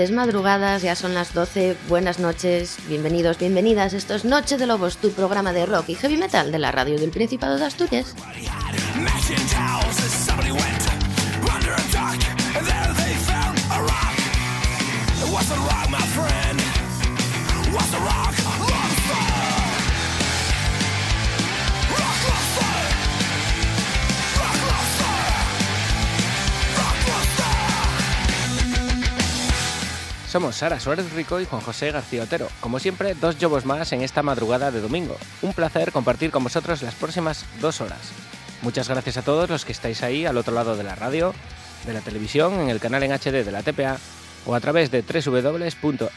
Felices madrugadas, ya son las 12, buenas noches, bienvenidos, bienvenidas. Esto es Noche de Lobos, tu programa de rock y heavy metal de la radio del Principado de Asturias. Somos Sara Suárez Rico y Juan José García Otero. Como siempre, dos jobos más en esta madrugada de domingo. Un placer compartir con vosotros las próximas dos horas. Muchas gracias a todos los que estáis ahí al otro lado de la radio, de la televisión, en el canal en HD de la TPA o a través de www.rtpa.es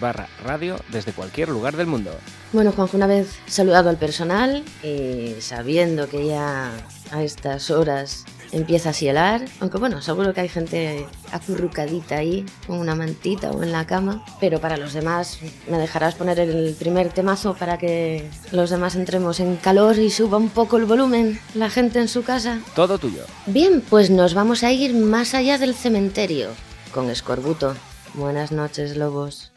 barra radio desde cualquier lugar del mundo. Bueno, Juanjo, una vez saludado al personal y sabiendo que ya a estas horas empieza a cielar, aunque bueno, seguro que hay gente acurrucadita ahí con una mantita o en la cama, pero para los demás me dejarás poner el primer temazo para que los demás entremos en calor y suba un poco el volumen la gente en su casa. Todo tuyo. Bien, pues nos vamos a ir más allá del cementerio con Escorbuto. Buenas noches, lobos.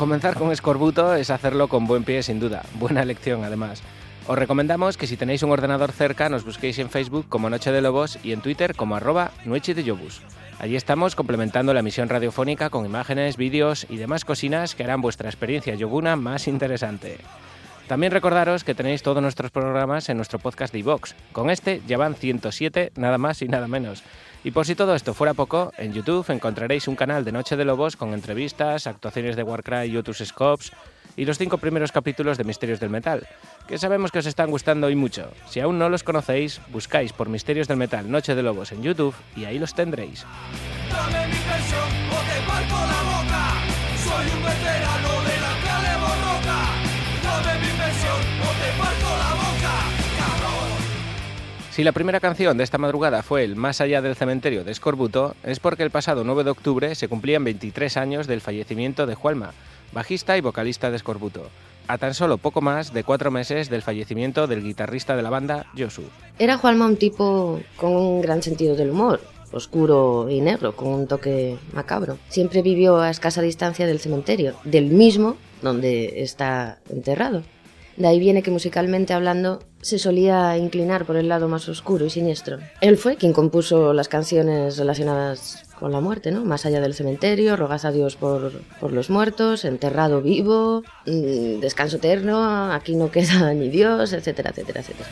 Comenzar con escorbuto es hacerlo con buen pie sin duda, buena elección además. Os recomendamos que si tenéis un ordenador cerca nos busquéis en Facebook como Noche de Lobos y en Twitter como arroba Noche de Yobus. Allí estamos complementando la emisión radiofónica con imágenes, vídeos y demás cocinas que harán vuestra experiencia yoguna más interesante. También recordaros que tenéis todos nuestros programas en nuestro podcast de iVox. Con este ya van 107, nada más y nada menos. Y por si todo esto fuera poco, en YouTube encontraréis un canal de Noche de Lobos con entrevistas, actuaciones de Warcry y otros scopes y los cinco primeros capítulos de Misterios del Metal, que sabemos que os están gustando y mucho. Si aún no los conocéis, buscáis por Misterios del Metal Noche de Lobos en YouTube y ahí los tendréis. Si la primera canción de esta madrugada fue el Más allá del cementerio de Escorbuto, es porque el pasado 9 de octubre se cumplían 23 años del fallecimiento de Juanma, bajista y vocalista de Escorbuto, a tan solo poco más de cuatro meses del fallecimiento del guitarrista de la banda, Josu. Era Juanma un tipo con un gran sentido del humor, oscuro y negro, con un toque macabro. Siempre vivió a escasa distancia del cementerio, del mismo donde está enterrado. De ahí viene que musicalmente hablando se solía inclinar por el lado más oscuro y siniestro. Él fue quien compuso las canciones relacionadas con la muerte, ¿no? Más allá del cementerio, rogas a Dios por, por los muertos, enterrado vivo, mm, descanso eterno, aquí no queda ni Dios, etcétera, etcétera, etcétera.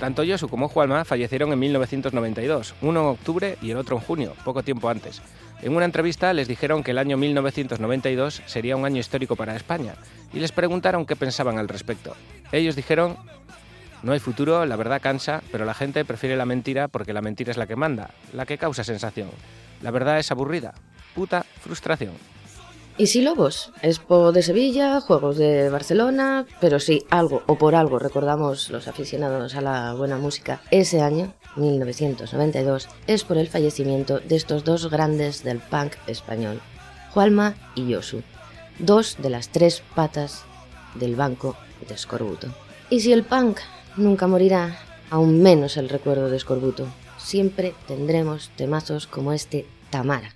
Tanto Josu como Juanma fallecieron en 1992, uno en octubre y el otro en junio, poco tiempo antes. En una entrevista les dijeron que el año 1992 sería un año histórico para España y les preguntaron qué pensaban al respecto. Ellos dijeron, no hay futuro, la verdad cansa, pero la gente prefiere la mentira porque la mentira es la que manda, la que causa sensación. La verdad es aburrida, puta frustración. Y sí, Lobos, Expo de Sevilla, Juegos de Barcelona, pero sí, algo o por algo recordamos los aficionados a la buena música ese año, 1992, es por el fallecimiento de estos dos grandes del punk español, Jualma y Yosu, dos de las tres patas del banco de Escorbuto. Y si el punk nunca morirá, aún menos el recuerdo de Escorbuto. Siempre tendremos temazos como este Tamara.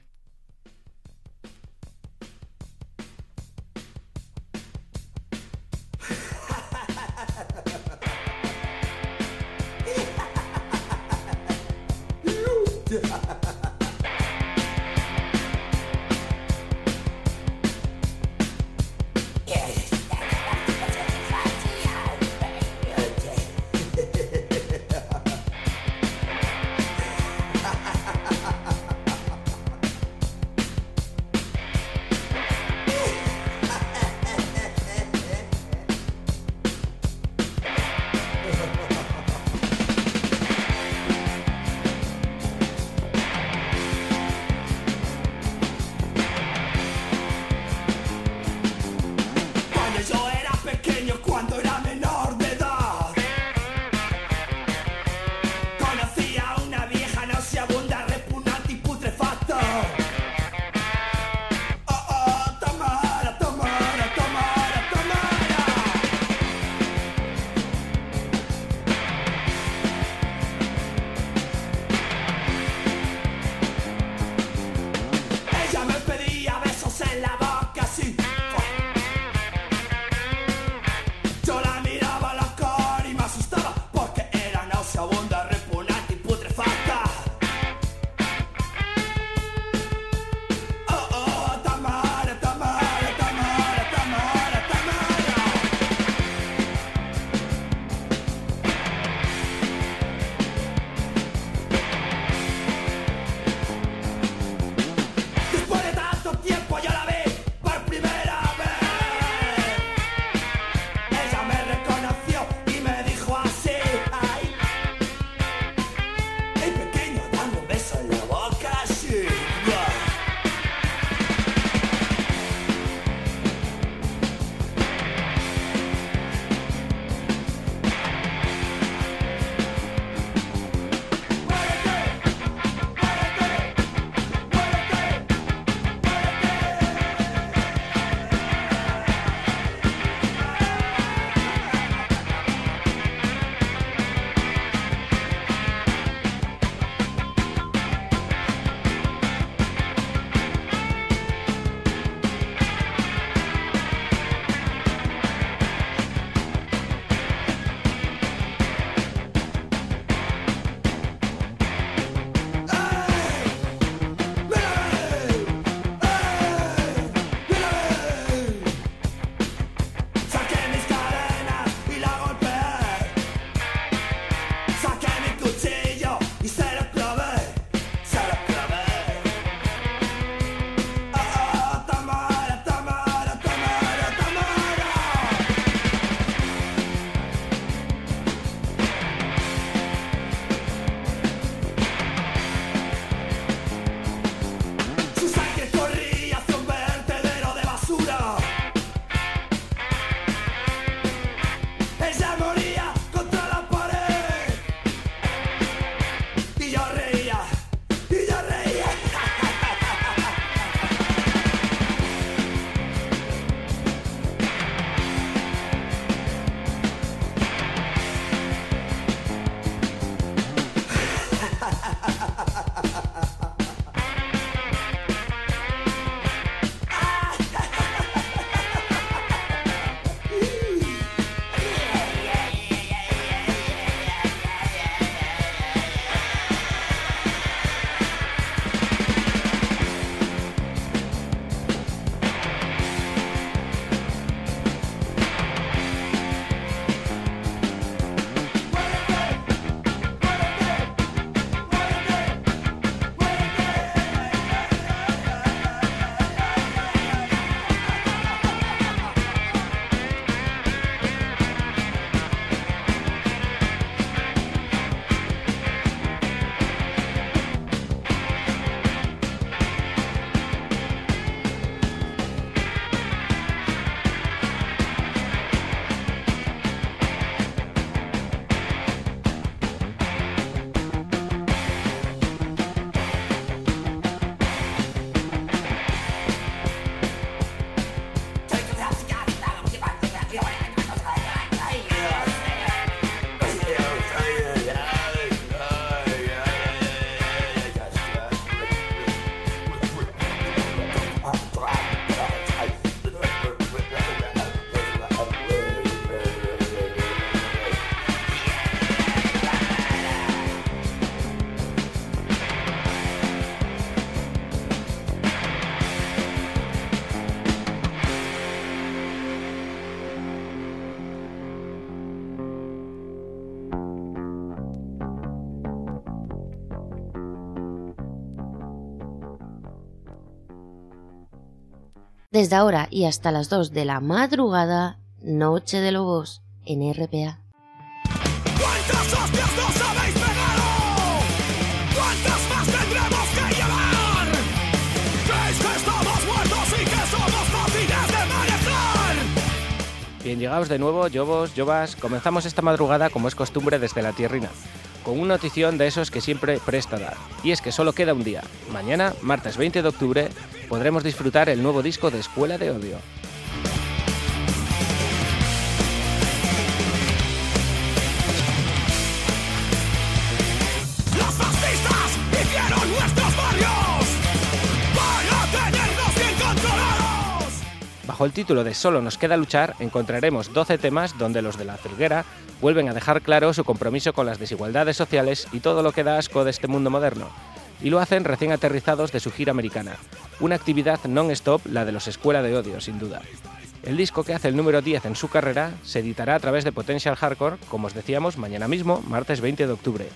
Desde ahora y hasta las 2 de la madrugada, Noche de Lobos en RPA. ¿Cuántas hostias nos habéis pegado? ¿Cuántas más tendremos que llevar? ¿Creéis que estamos muertos y que somos fáciles de manejar? Bien, llegados de nuevo, Lobos, Lobas, comenzamos esta madrugada como es costumbre desde la tierrina, con una notición de esos que siempre presta dar, y es que solo queda un día. Mañana, martes 20 de octubre, podremos disfrutar el nuevo disco de Escuela de Odio. Bajo el título de Solo nos queda luchar, encontraremos 12 temas donde los de la Celguera vuelven a dejar claro su compromiso con las desigualdades sociales y todo lo que da asco de este mundo moderno. Y lo hacen recién aterrizados de su gira americana, una actividad non-stop, la de los Escuela de Odio, sin duda. El disco que hace el número 10 en su carrera se editará a través de Potential Hardcore, como os decíamos, mañana mismo, martes 20 de octubre.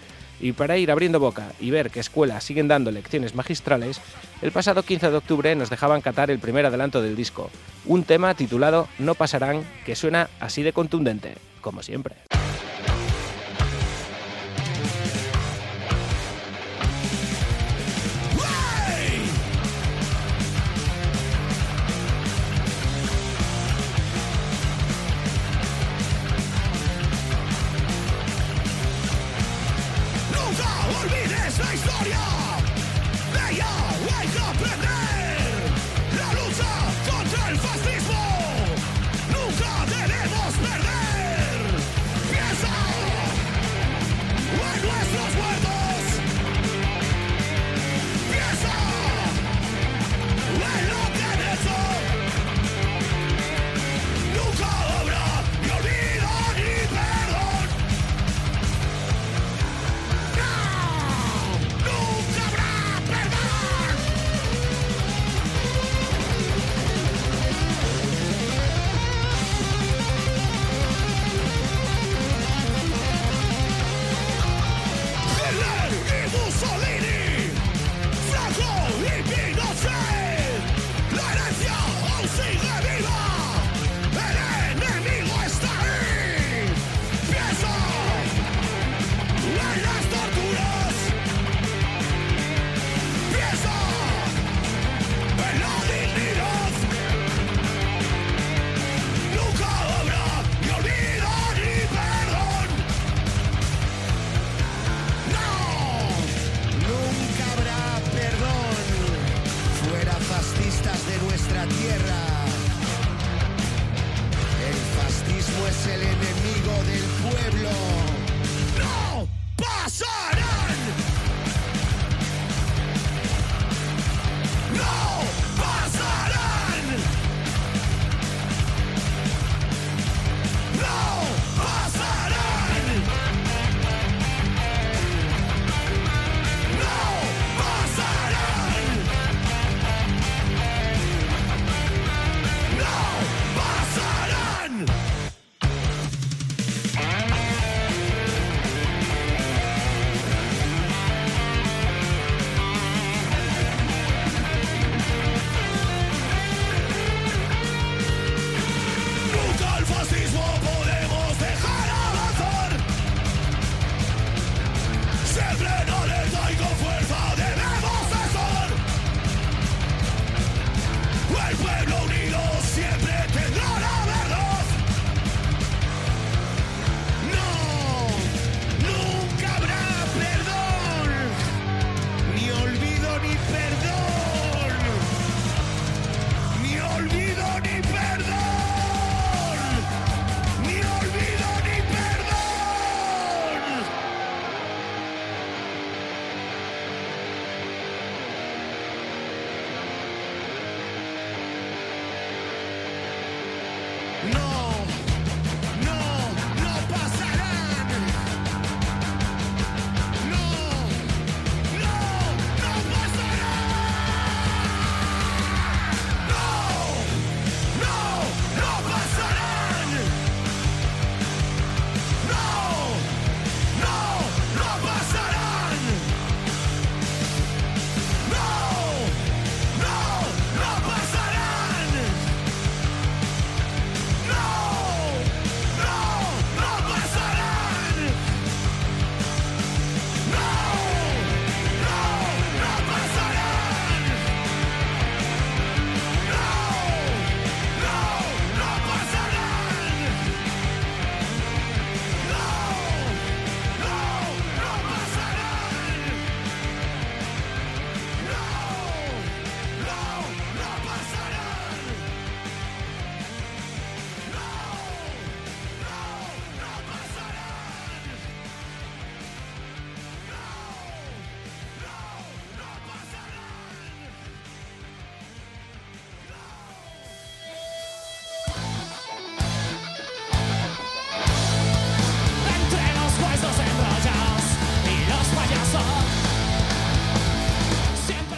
Y para ir abriendo boca y ver que escuelas siguen dando lecciones magistrales, el pasado 15 de octubre nos dejaban catar el primer adelanto del disco, un tema titulado No pasarán, que suena así de contundente, como siempre.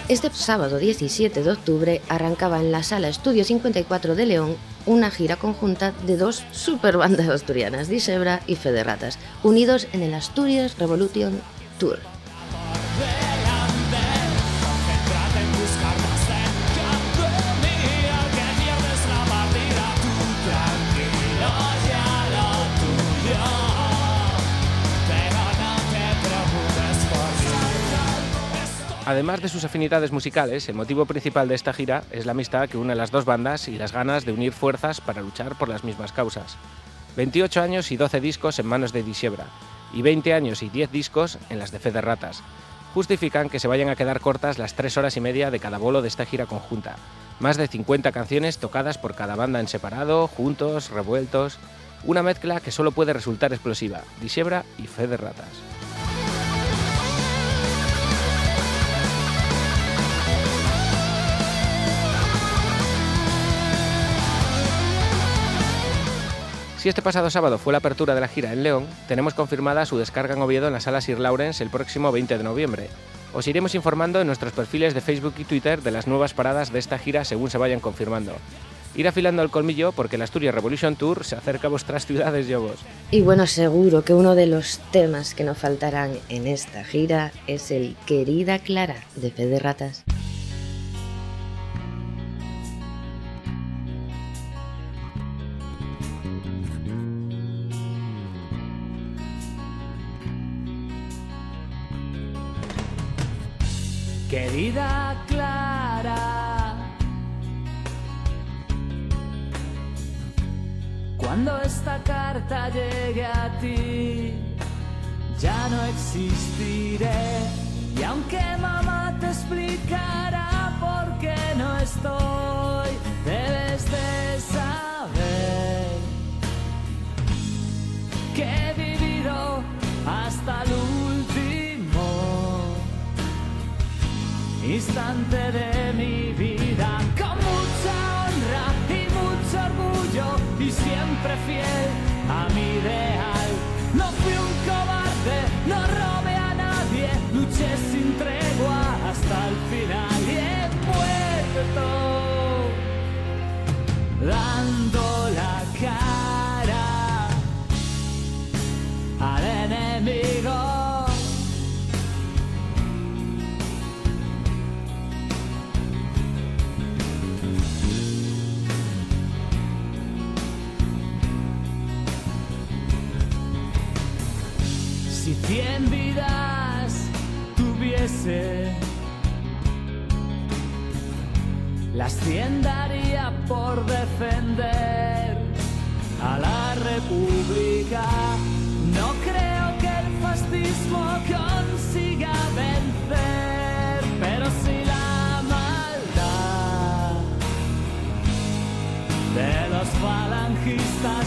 Este sábado 17 de octubre arrancaba en la sala Estudio 54 de León una gira conjunta de dos superbandas asturianas, Disebra y Federatas, unidos en el Asturias Revolution Tour. Además de sus afinidades musicales, el motivo principal de esta gira es la amistad que une a las dos bandas y las ganas de unir fuerzas para luchar por las mismas causas. 28 años y 12 discos en manos de Disiebra, y 20 años y 10 discos en las de Fede Ratas. Justifican que se vayan a quedar cortas las 3 horas y media de cada bolo de esta gira conjunta. Más de 50 canciones tocadas por cada banda en separado, juntos, revueltos. Una mezcla que solo puede resultar explosiva, Disiebra y Fede Ratas. Si este pasado sábado fue la apertura de la gira en León, tenemos confirmada su descarga en Oviedo en la sala Sir Lawrence el próximo 20 de noviembre. Os iremos informando en nuestros perfiles de Facebook y Twitter de las nuevas paradas de esta gira según se vayan confirmando. Ir afilando el colmillo porque el Asturias Revolution Tour se acerca a vuestras ciudades y vos. Y bueno, seguro que uno de los temas que no faltarán en esta gira es el Querida Clara de Fede Ratas. Querida Clara, cuando esta carta llegue a ti, ya no existiré. Y aunque mamá te explicará por qué no estoy, debes de saber que he vivido hasta el instante de mi vida con mucha honra y mucho orgullo y siempre fiel a mi ideal. No fui un cobarde, no robé a nadie, luché sin tregua hasta el final y he muerto dando la cara al enemigo. Cien vidas tuviese, las cien daría por defender a la República. No creo que el fascismo consiga vencer, pero si la maldad de los falangistas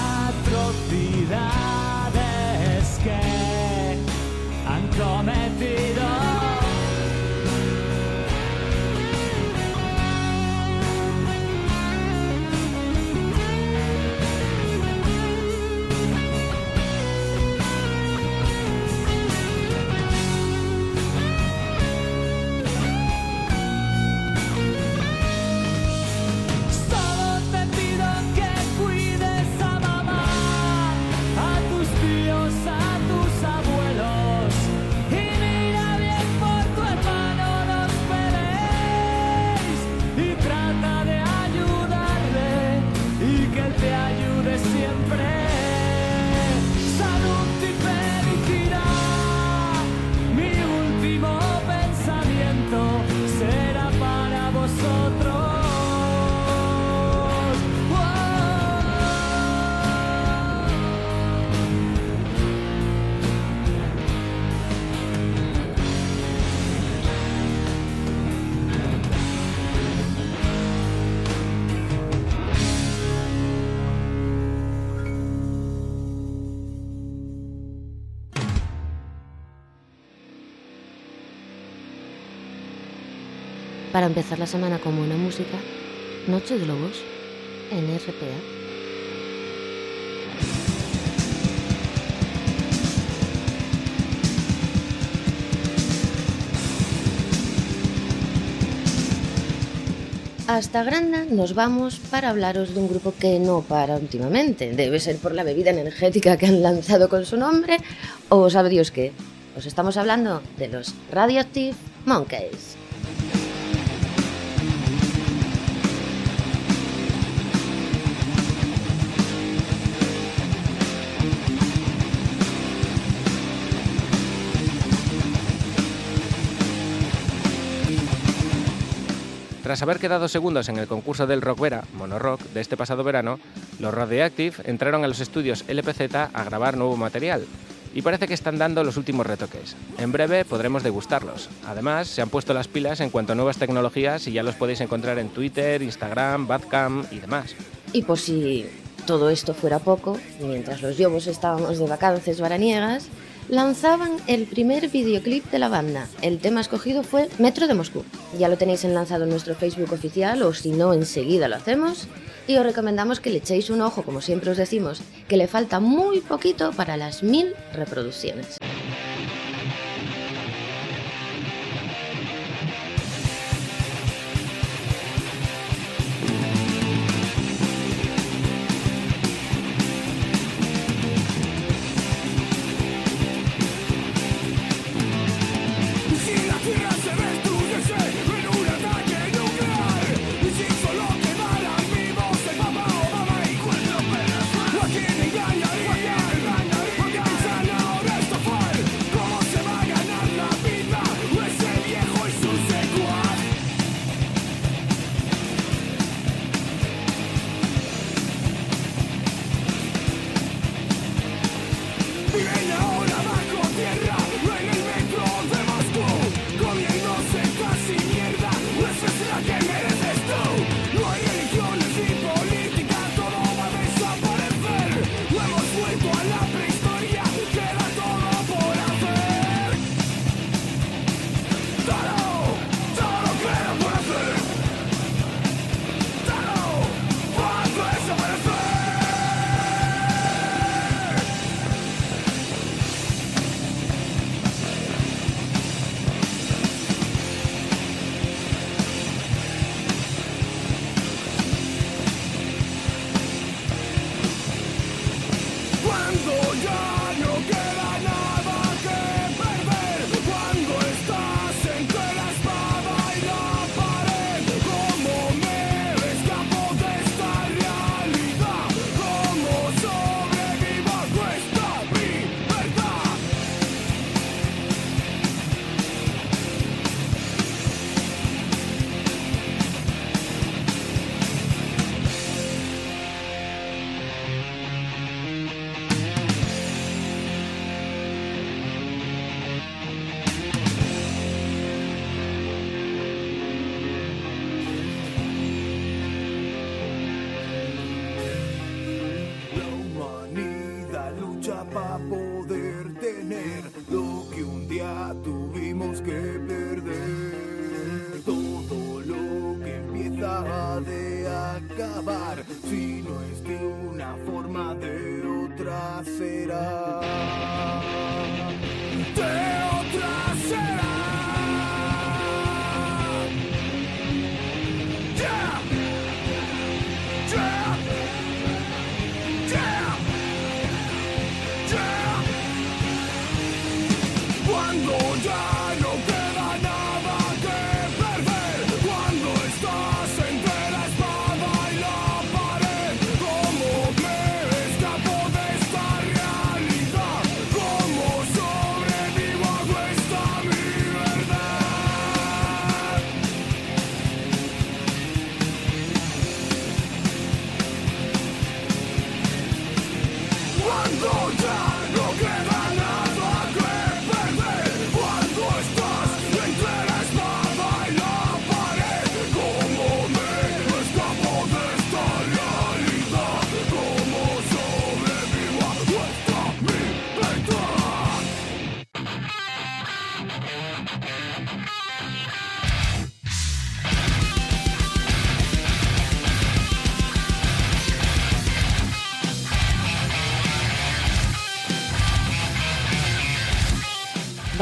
Para empezar la semana con buena música, Noche de Lobos en RPA. Hasta Granda nos vamos para hablaros de un grupo que no para últimamente. Debe ser por la bebida energética que han lanzado con su nombre o sabe Dios qué. Os estamos hablando de los Radioactive Monkeys. Tras haber quedado segundos en el concurso del Rock Vera, Monorock, de este pasado verano, los Radioactive entraron a los estudios LPZ a grabar nuevo material. Y parece que están dando los últimos retoques. En breve podremos degustarlos. Además, se han puesto las pilas en cuanto a nuevas tecnologías y ya los podéis encontrar en Twitter, Instagram, Badcam y demás. Y por si todo esto fuera poco, mientras los yobos estábamos de vacances varaniegas, lanzaban el primer videoclip de la banda. El tema escogido fue Metro de Moscú. Ya lo tenéis enlazado en nuestro Facebook oficial o si no, enseguida lo hacemos. Y os recomendamos que le echéis un ojo, como siempre os decimos, que le falta muy poquito para las mil reproducciones.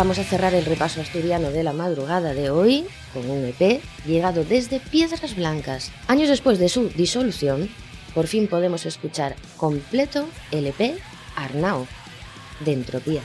Vamos a cerrar el repaso asturiano de la madrugada de hoy con un EP llegado desde Piedras Blancas. Años después de su disolución, por fin podemos escuchar completo el EP Arnao de Entropía.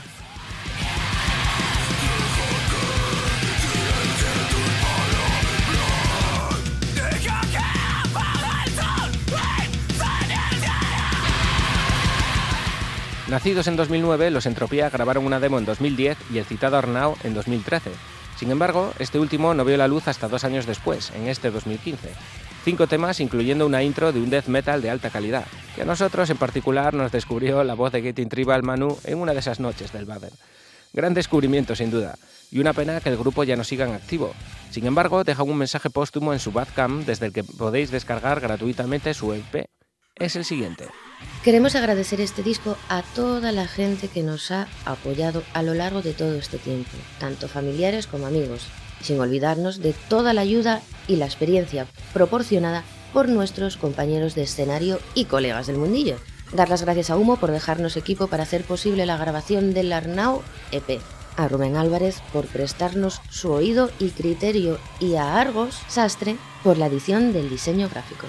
Nacidos en 2009, los Entropía grabaron una demo en 2010 y el citado Arnau en 2013. Sin embargo, este último no vio la luz hasta dos años después, en este 2015. Cinco temas, incluyendo una intro de un death metal de alta calidad, que a nosotros en particular nos descubrió la voz de Getting Tribal Manu en una de esas noches del Baden. Gran descubrimiento, sin duda, y una pena que el grupo ya no siga en activo. Sin embargo, deja un mensaje póstumo en su Badcam desde el que podéis descargar gratuitamente su EP. Es el siguiente. Queremos agradecer este disco a toda la gente que nos ha apoyado a lo largo de todo este tiempo, tanto familiares como amigos, sin olvidarnos de toda la ayuda y la experiencia proporcionada por nuestros compañeros de escenario y colegas del mundillo. Dar las gracias a Humo por dejarnos equipo para hacer posible la grabación del Arnau EP, a Rubén Álvarez por prestarnos su oído y criterio y a Argos Sastre por la edición del diseño gráfico.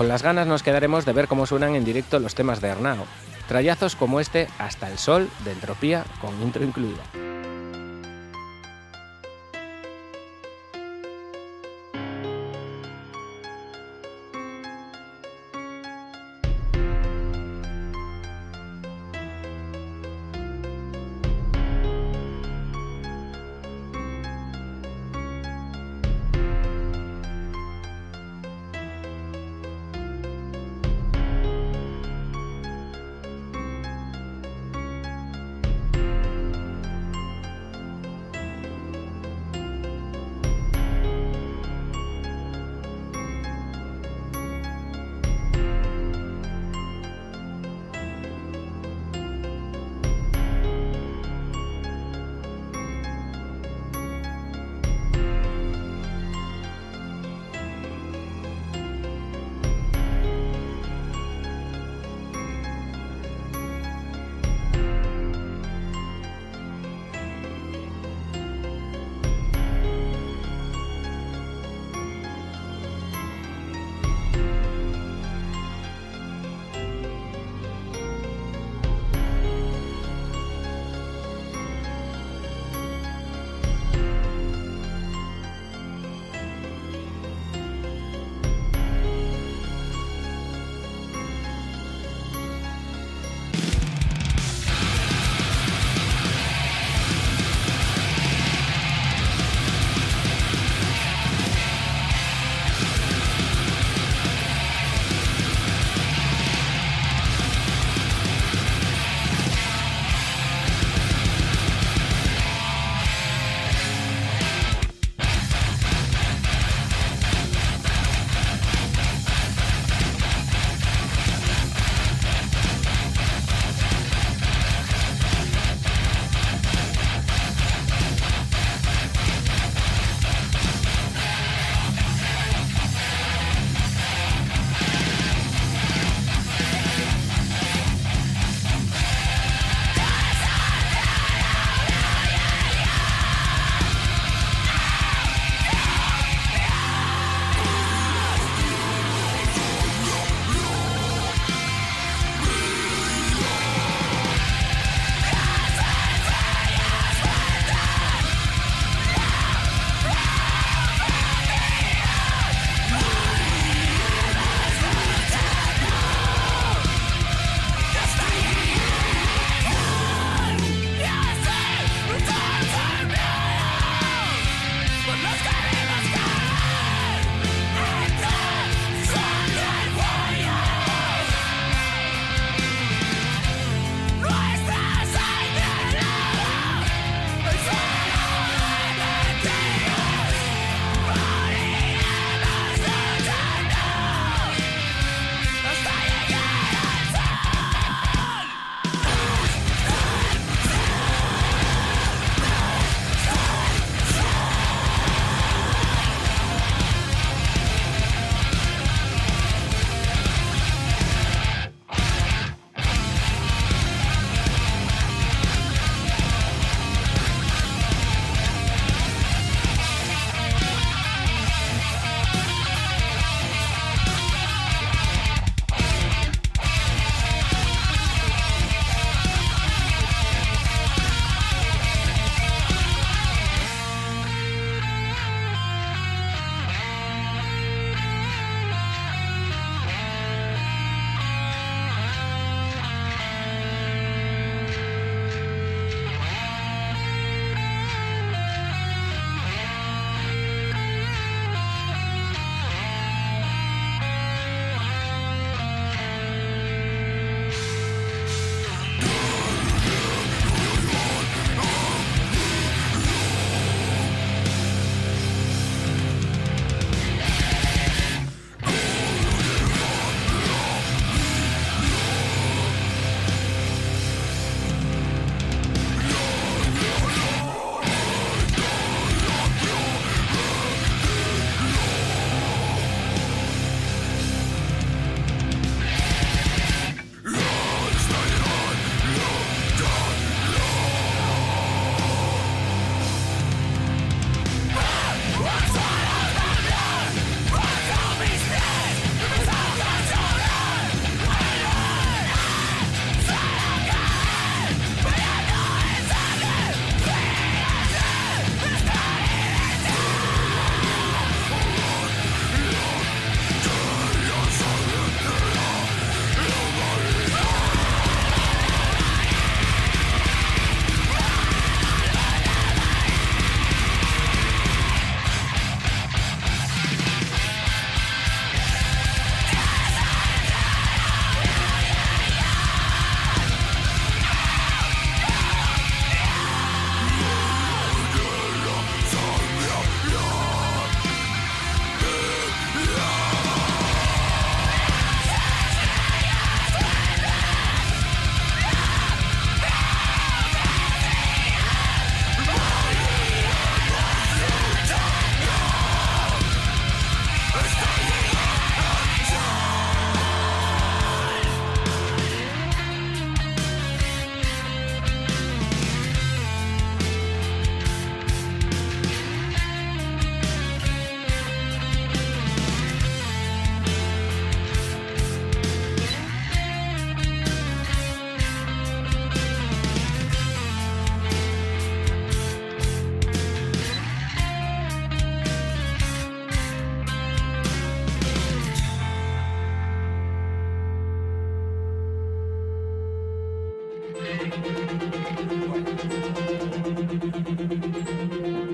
Con las ganas nos quedaremos de ver cómo suenan en directo los temas de Arnao. Trayazos como este Hasta el Sol de Entropía con intro incluida.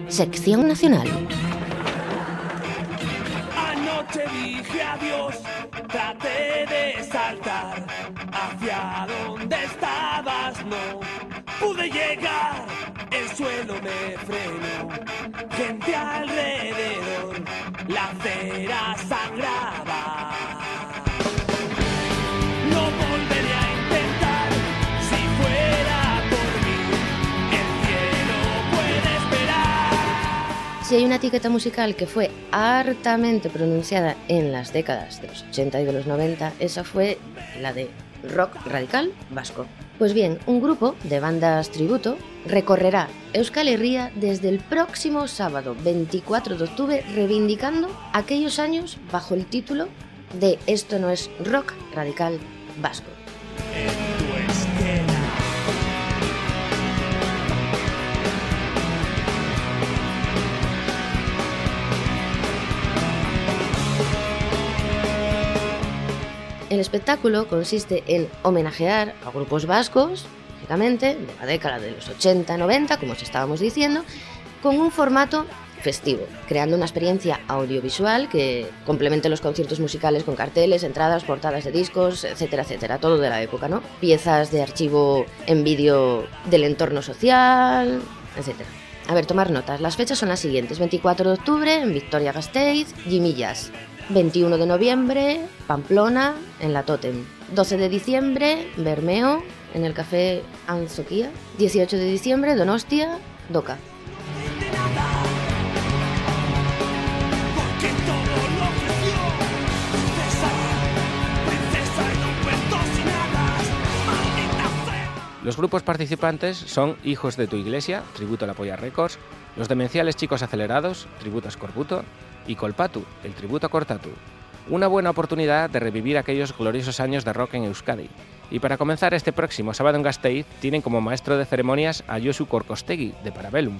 Sección Nacional. Anoche dije adiós, traté de saltar hacia donde estabas, no pude llegar, el suelo me frenó, gente alrededor, la cera sangra Hay una etiqueta musical que fue hartamente pronunciada en las décadas de los 80 y de los 90, esa fue la de rock radical vasco. Pues bien, un grupo de bandas tributo recorrerá Euskal Herria desde el próximo sábado 24 de octubre reivindicando aquellos años bajo el título de Esto no es rock radical vasco. El espectáculo consiste en homenajear a grupos vascos, lógicamente, de la década de los 80-90, como os estábamos diciendo, con un formato festivo, creando una experiencia audiovisual que complemente los conciertos musicales con carteles, entradas, portadas de discos, etcétera, etcétera, todo de la época, ¿no? Piezas de archivo en vídeo del entorno social, etcétera. A ver, tomar notas. Las fechas son las siguientes. 24 de octubre en Victoria Gasteiz, Jimmy Jazz. 21 de noviembre, Pamplona, en la Totem. 12 de diciembre, Bermeo, en el Café Anzoquía. 18 de diciembre, Donostia, Doca. Los grupos participantes son Hijos de tu Iglesia, tributo a la Polla Records, Los Demenciales Chicos Acelerados, tributo a Scorbuto, y Colpatu, el tributo a Cortatu. Una buena oportunidad de revivir aquellos gloriosos años de rock en Euskadi. Y para comenzar este próximo sábado en Gasteiz, tienen como maestro de ceremonias a Josu Korkostegui, de Parabellum.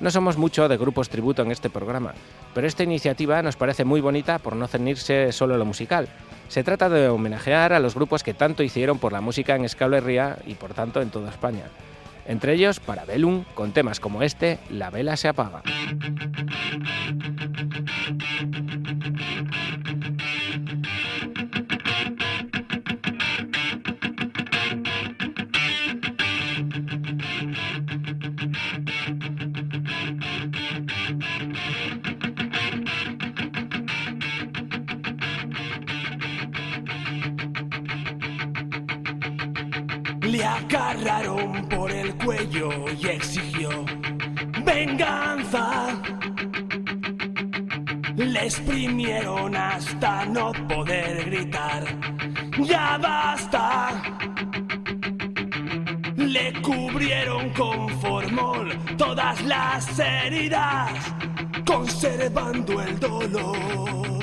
No somos mucho de grupos tributo en este programa, pero esta iniciativa nos parece muy bonita por no ceñirse solo a lo musical. Se trata de homenajear a los grupos que tanto hicieron por la música en Euskal Herria y por tanto en toda España. Entre ellos, Parabellum, con temas como este, La vela se apaga. Le agarraron por el cuello y exigió venganza. Le exprimieron hasta no poder gritar. Ya basta. Le cubrieron con formol todas las heridas, conservando el dolor.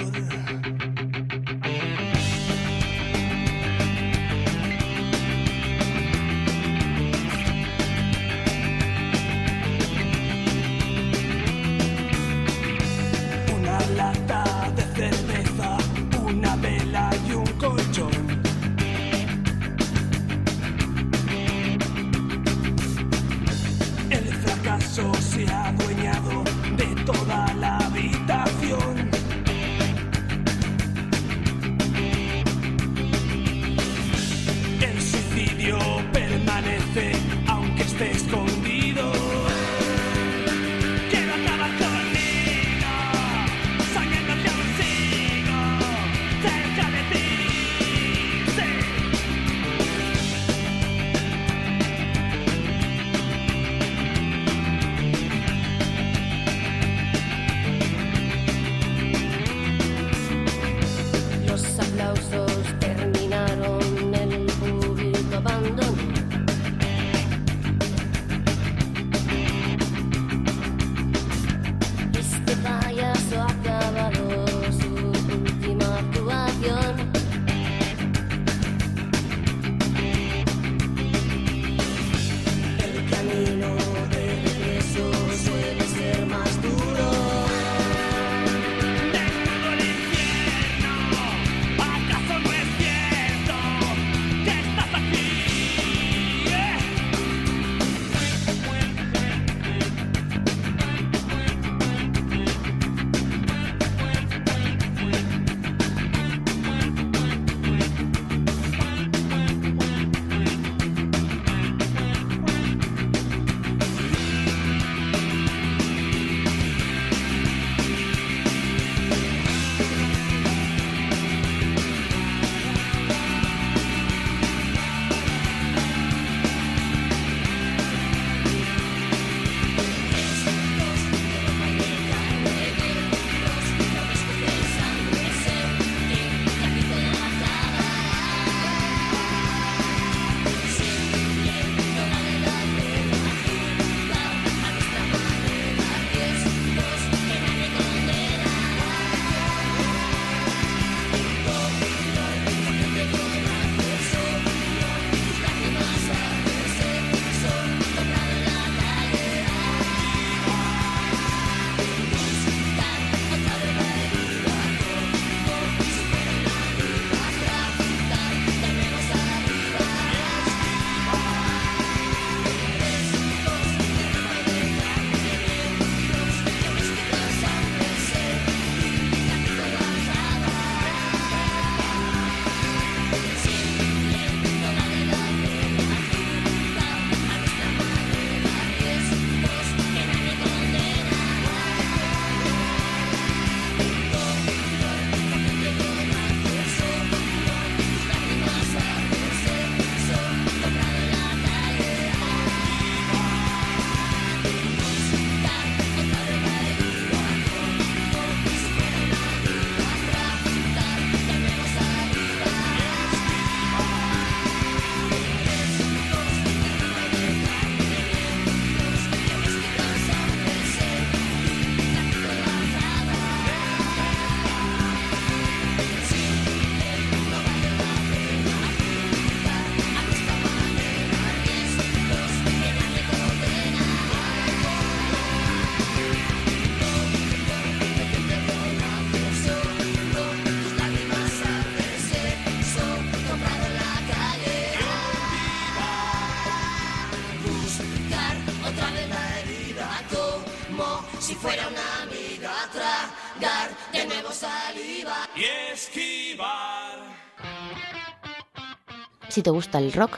Si te gusta el rock,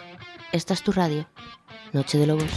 esta es tu radio. Noche de Lobos.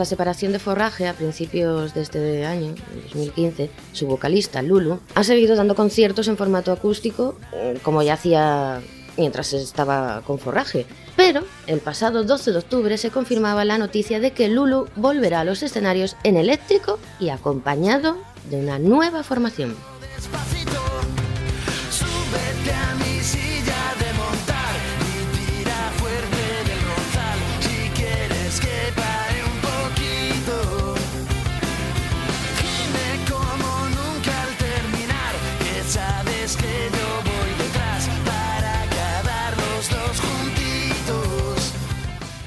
La separación de Forraje a principios de este año, 2015, su vocalista Lulu ha seguido dando conciertos en formato acústico, eh, como ya hacía mientras estaba con Forraje. Pero el pasado 12 de octubre se confirmaba la noticia de que Lulu volverá a los escenarios en eléctrico y acompañado de una nueva formación.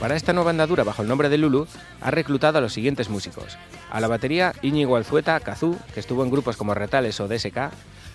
Para esta nueva andadura bajo el nombre de Lulu, ha reclutado a los siguientes músicos. A la batería, Íñigo Alzueta, Cazú, que estuvo en grupos como Retales o DSK.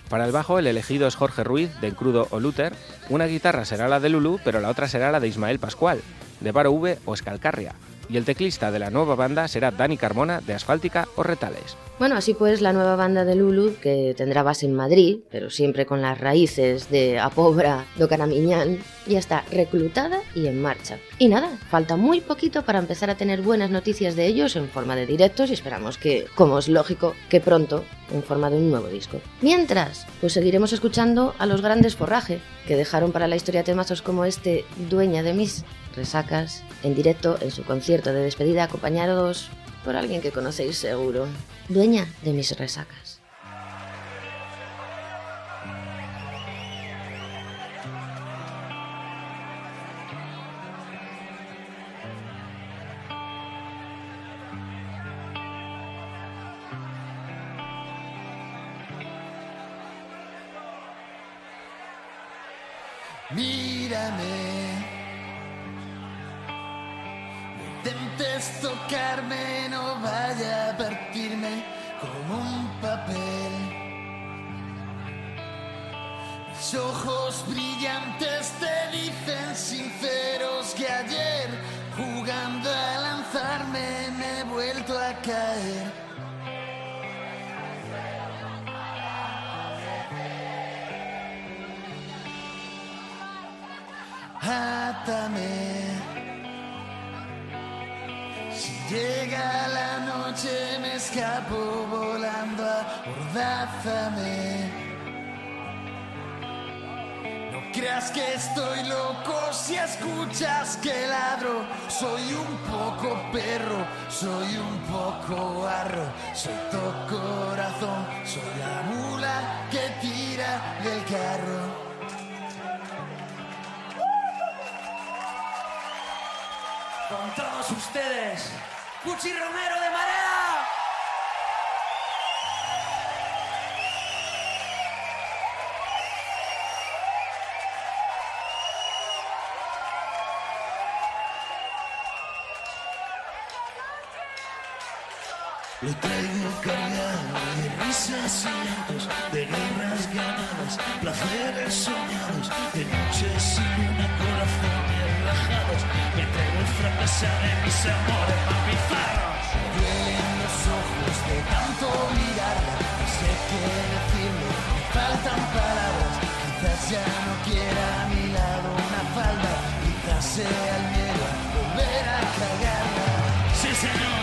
Para el bajo, el elegido es Jorge Ruiz, de Encrudo o Luther. Una guitarra será la de Lulu, pero la otra será la de Ismael Pascual, de Paro V o Escalcarria. Y el teclista de la nueva banda será Dani Carmona, de Asfáltica o Retales. Bueno, así pues, la nueva banda de Lulu, que tendrá base en Madrid, pero siempre con las raíces de Apobra do Canamiñán, ya está reclutada y en marcha. Y nada, falta muy poquito para empezar a tener buenas noticias de ellos en forma de directos y esperamos que, como es lógico, que pronto en forma de un nuevo disco. Mientras, pues seguiremos escuchando a los grandes Forraje, que dejaron para la historia temazos como este Dueña de mis resacas en directo en su concierto de despedida acompañados por alguien que conocéis seguro. Dueña de mis resacas. Ojos brillantes te dicen sinceros que ayer, jugando a lanzarme, me he vuelto a caer. Átame. Si llega la noche me escapo volando, abordázame. Creas que estoy loco si escuchas que ladro. Soy un poco perro, soy un poco barro, soy todo corazón, soy la mula que tira del carro. Con todos ustedes, Cuchi Romero de Marea. Lo traigo cargado de risas y llantos, de guerras ganadas, placeres soñados, de noches sin luna, corazones rajados. Me traigo el fracasar de mis amores más duelen los ojos de tanto mirarla, no sé qué decirle, me faltan palabras. Quizás ya no quiera a mi lado una falda, quizás sea el miedo volver a cagarla. Sí, señor.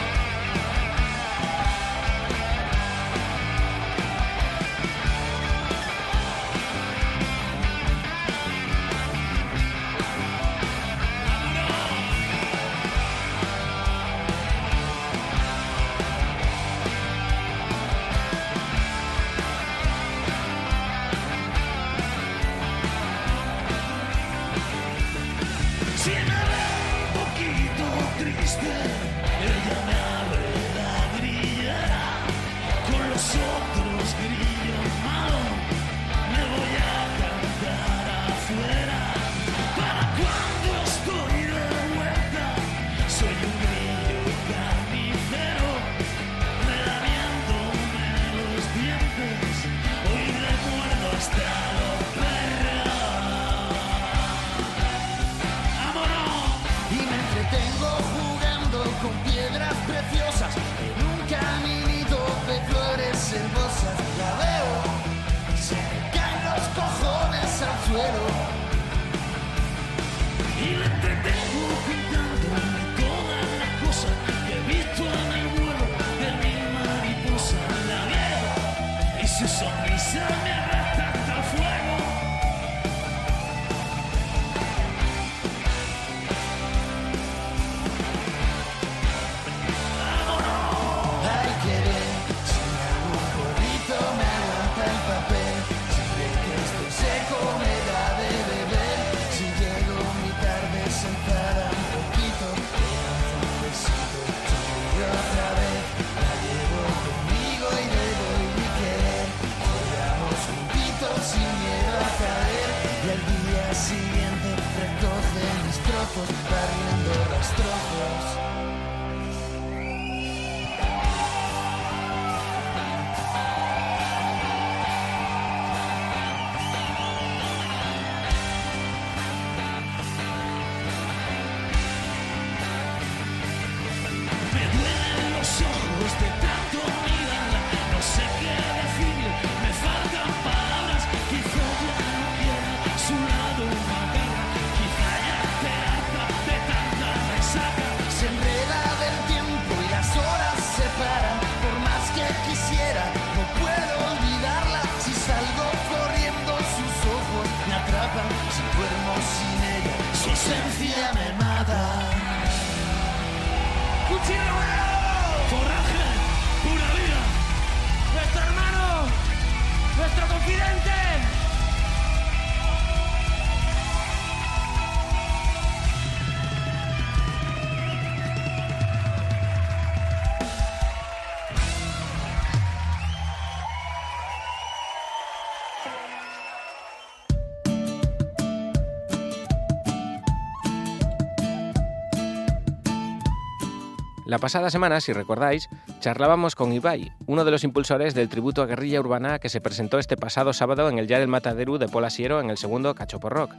La pasada semana, si recordáis, charlábamos con Ibai, uno de los impulsores del tributo a guerrilla urbana que se presentó este pasado sábado en el Ya del Mataderu de Polasiero en el segundo Cachopo Rock.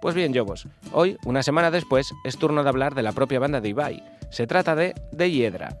Pues bien, Jobos, hoy, una semana después, es turno de hablar de la propia banda de Ibai. Se trata de De Hiedra.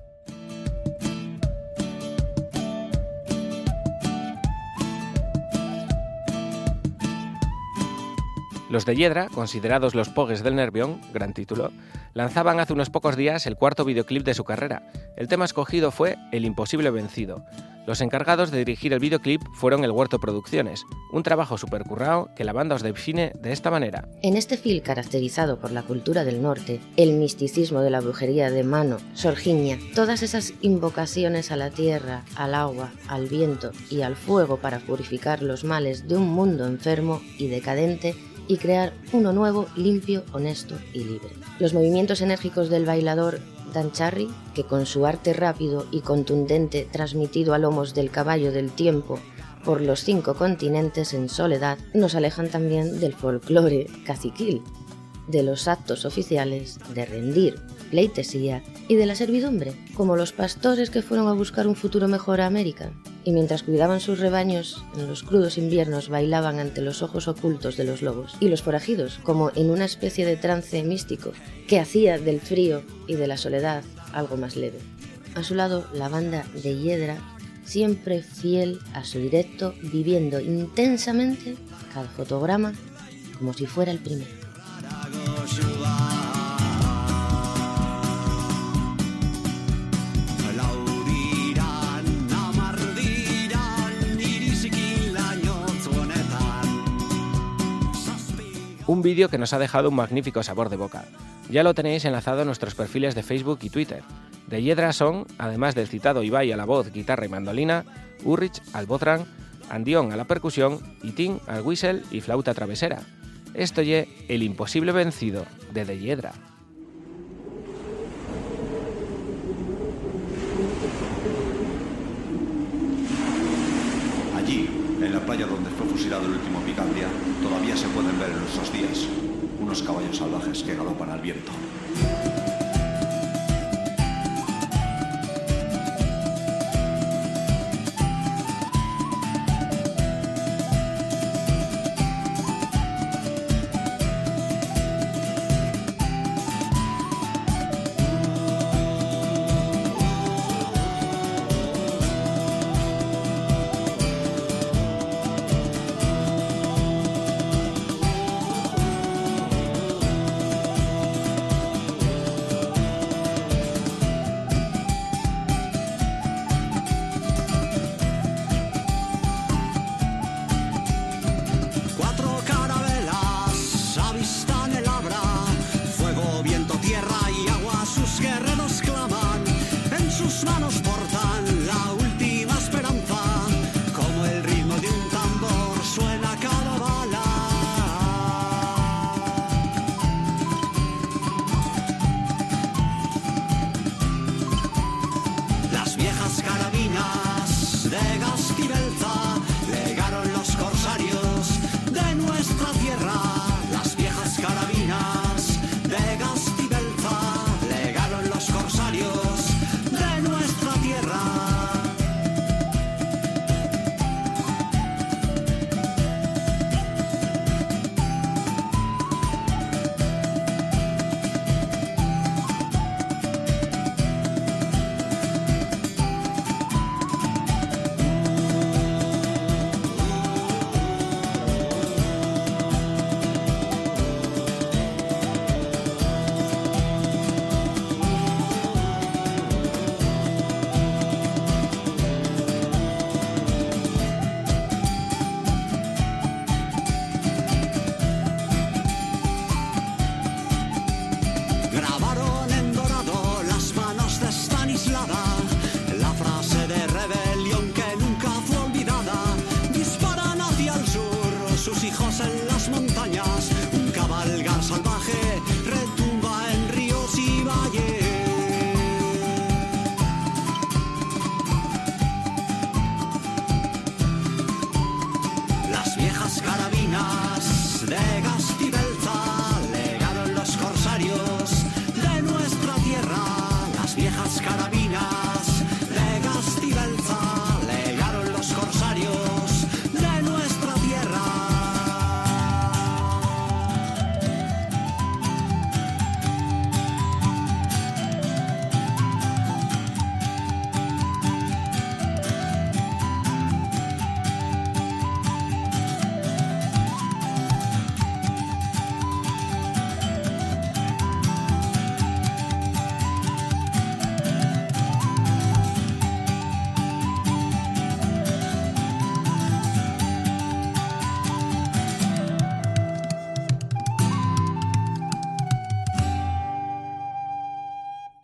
Los de Hiedra, considerados los Pogues del Nervión, gran título, lanzaban hace unos pocos días el cuarto videoclip de su carrera. El tema escogido fue El Imposible Vencido. Los encargados de dirigir el videoclip fueron el Huerto Producciones, un trabajo supercurrao que la banda os define de esta manera. En este film caracterizado por la cultura del norte, el misticismo de la brujería de mano, Sorgiña, todas esas invocaciones a la tierra, al agua, al viento y al fuego para purificar los males de un mundo enfermo y decadente y crear uno nuevo, limpio, honesto y libre. Los movimientos enérgicos del bailador Dan Charry, que con su arte rápido y contundente transmitido a lomos del caballo del tiempo por los cinco continentes en soledad, nos alejan también del folclore caciquil, de los actos oficiales, de rendir pleitesía y de la servidumbre, como los pastores que fueron a buscar un futuro mejor a América, y mientras cuidaban sus rebaños en los crudos inviernos bailaban ante los ojos ocultos de los lobos, y los forajidos, como en una especie de trance místico que hacía del frío y de la soledad algo más leve. A su lado, la banda de Hiedra, siempre fiel a su directo, viviendo intensamente cada fotograma como si fuera el primero. Un vídeo que nos ha dejado un magnífico sabor de boca. Ya lo tenéis enlazado en nuestros perfiles de Facebook y Twitter. De Hiedra son, además del citado Ibai a la voz, guitarra y mandolina, Urrich al botran, Andión a la percusión y Tim al whistle y flauta travesera. Esto El imposible vencido de De Hiedra. Allí, en la playa donde fue fusilado el último Picandia, todavía se pueden ver en nuestros días unos caballos salvajes que galopan al viento.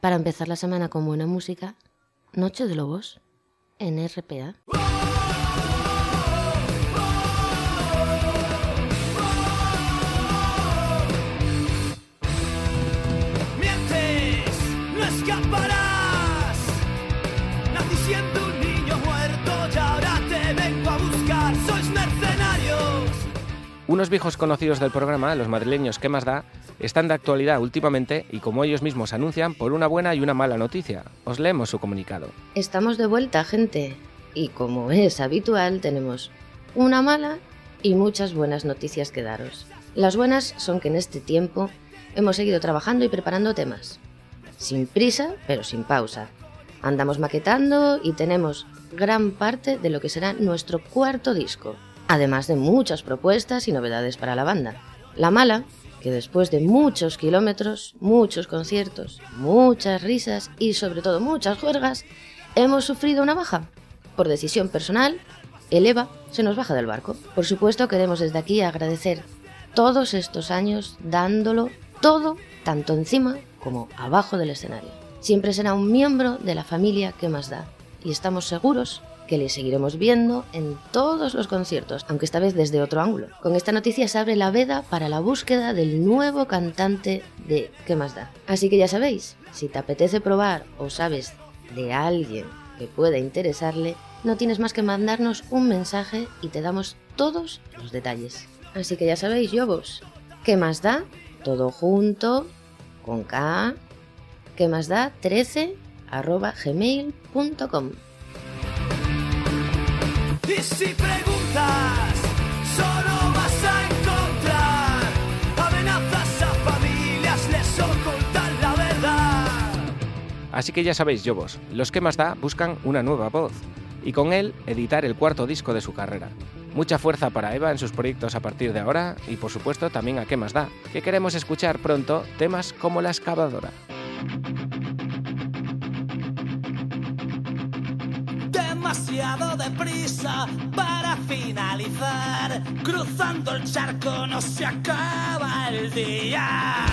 Para empezar la semana con buena música, Noche de Lobos en RPA. Unos viejos conocidos del programa, los madrileños ¿Qué más da?, están de actualidad últimamente y como ellos mismos anuncian, por una buena y una mala noticia. Os leemos su comunicado. Estamos de vuelta, gente. Y como es habitual, tenemos una mala y muchas buenas noticias que daros. Las buenas son que en este tiempo hemos seguido trabajando y preparando temas. Sin prisa, pero sin pausa. Andamos maquetando y tenemos gran parte de lo que será nuestro cuarto disco, además de muchas propuestas y novedades para la banda. La mala, que después de muchos kilómetros, muchos conciertos, muchas risas y sobre todo muchas juergas, hemos sufrido una baja. Por decisión personal, el EVA se nos baja del barco. Por supuesto, queremos desde aquí agradecer todos estos años dándolo todo, tanto encima como abajo del escenario. Siempre será un miembro de la familia que más da. Y estamos seguros que le seguiremos viendo en todos los conciertos, aunque esta vez desde otro ángulo. Con esta noticia se abre la veda para la búsqueda del nuevo cantante de ¿Qué más da? Así que ya sabéis, si te apetece probar o sabes de alguien que pueda interesarle, no tienes más que mandarnos un mensaje y te damos todos los detalles. Así que ya sabéis, Yobos, ¿qué más da? Todo junto, con K, ¿qué más da? 13 arroba gmail.com. Así que ya sabéis, Yobos, los que más da buscan una nueva voz y con él editar el cuarto disco de su carrera. Mucha fuerza para Eva en sus proyectos a partir de ahora y por supuesto también a qué más da, que queremos escuchar pronto temas como La excavadora. Demasiado deprisa para finalizar. Cruzando el charco no se acaba el día.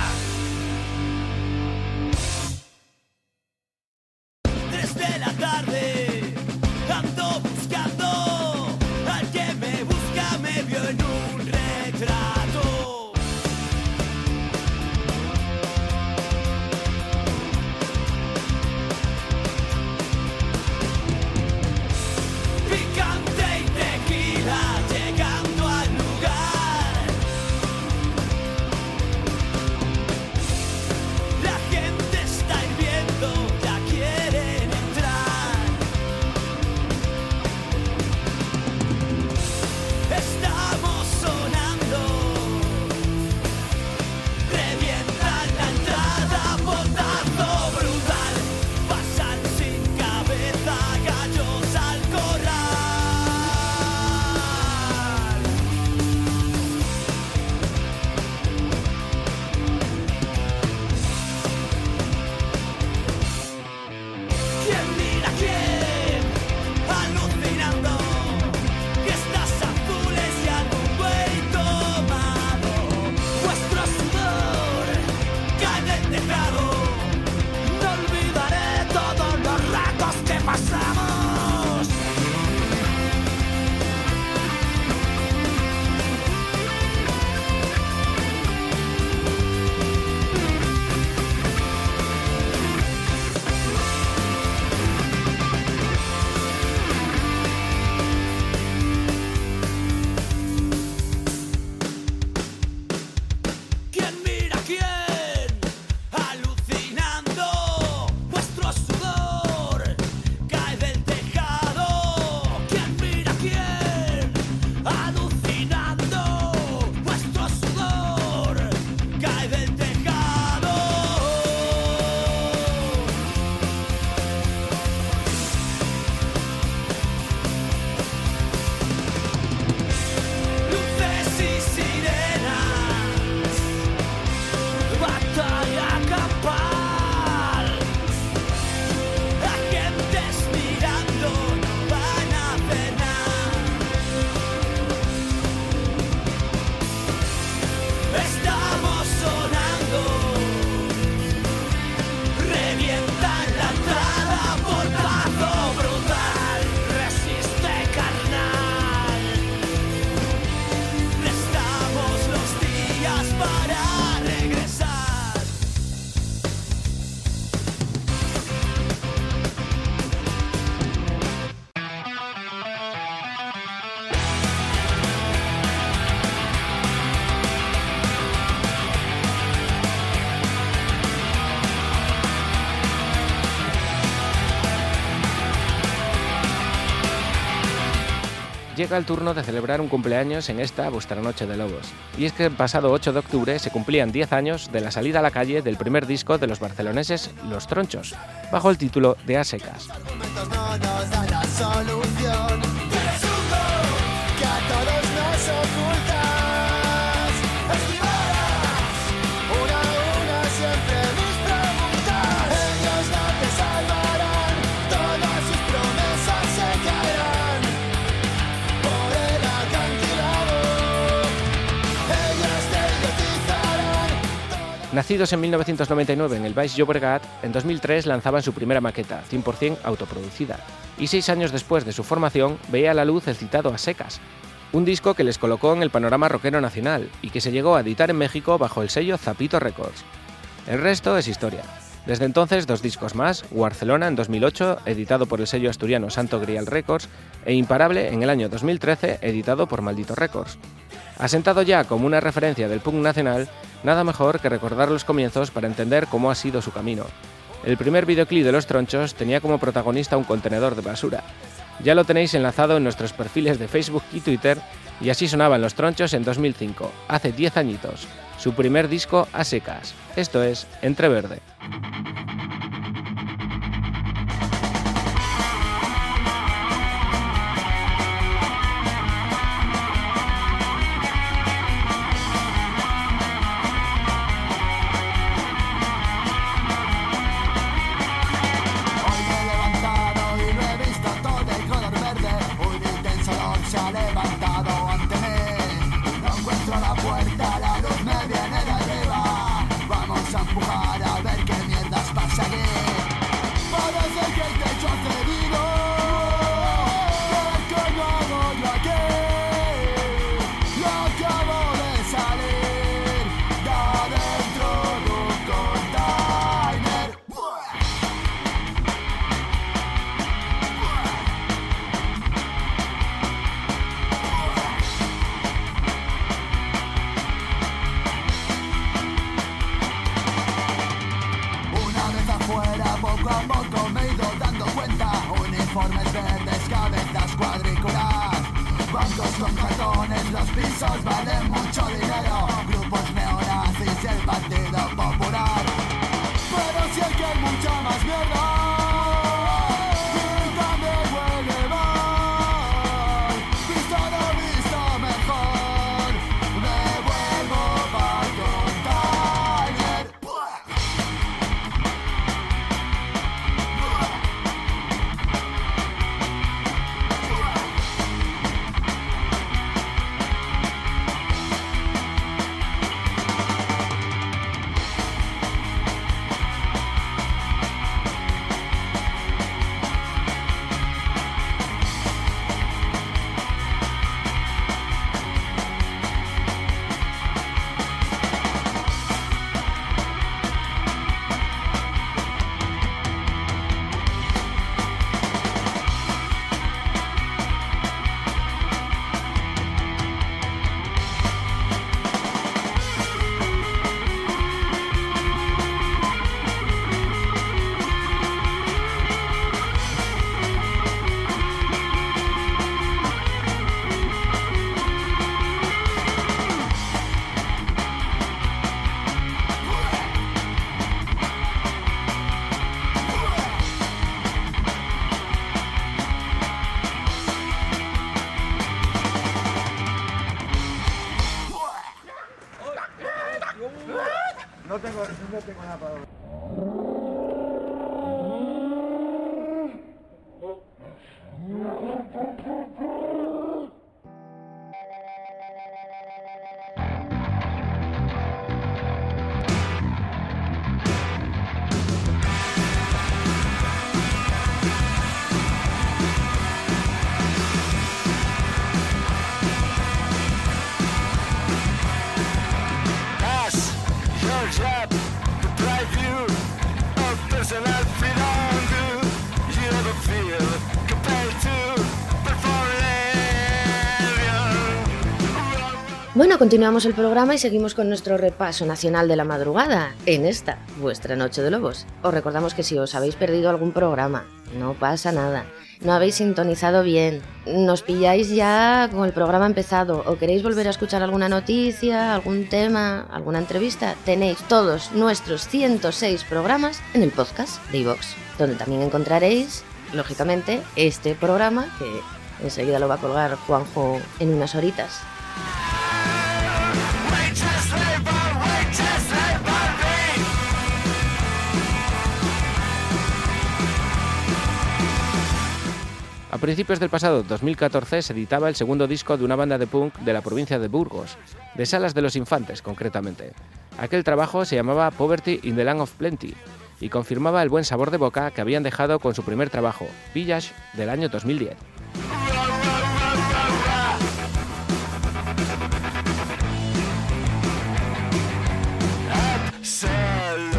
Llega el turno de celebrar un cumpleaños en esta vuestra Noche de Lobos. Y es que el pasado 8 de octubre se cumplían 10 años de la salida a la calle del primer disco de los barceloneses Los Tronchos, bajo el título de A Secas. Nacidos en 1999 en el Baix Llobregat, en 2003 lanzaban su primera maqueta, 100% autoproducida, y seis años después de su formación veía a la luz el citado A Secas, un disco que les colocó en el panorama rockero nacional y que se llegó a editar en México bajo el sello Zapito Records. El resto es historia. Desde entonces, dos discos más, Barcelona en 2008, editado por el sello asturiano Santo Grial Records, e Imparable en el año 2013, editado por Maldito Records. Asentado ya como una referencia del punk nacional, nada mejor que recordar los comienzos para entender cómo ha sido su camino. El primer videoclip de Los Tronchos tenía como protagonista un contenedor de basura. Ya lo tenéis enlazado en nuestros perfiles de Facebook y Twitter, y así sonaban Los Tronchos en 2005, hace 10 añitos, su primer disco a secas, esto es Entreverde. Hoy con cartones, los pisos valen mucho dinero. Grupos neonazis el Partido Continuamos el programa y seguimos con nuestro repaso nacional de la madrugada en esta, vuestra Noche de Lobos. Os recordamos que si os habéis perdido algún programa, no pasa nada. no habéis sintonizado bien, nos pilláis ya con el programa empezado o queréis volver a escuchar alguna noticia, algún tema, alguna entrevista, tenéis todos nuestros 106 programas en el podcast de iVox, donde también encontraréis, lógicamente, este programa que enseguida lo va a colgar Juanjo en unas horitas. A principios del pasado 2014 se editaba el segundo disco de una banda de punk de la provincia de Burgos, de Salas de los Infantes concretamente. Aquel trabajo se llamaba Poverty in the Land of Plenty y confirmaba el buen sabor de boca que habían dejado con su primer trabajo, Village, del año 2010. Absolutely,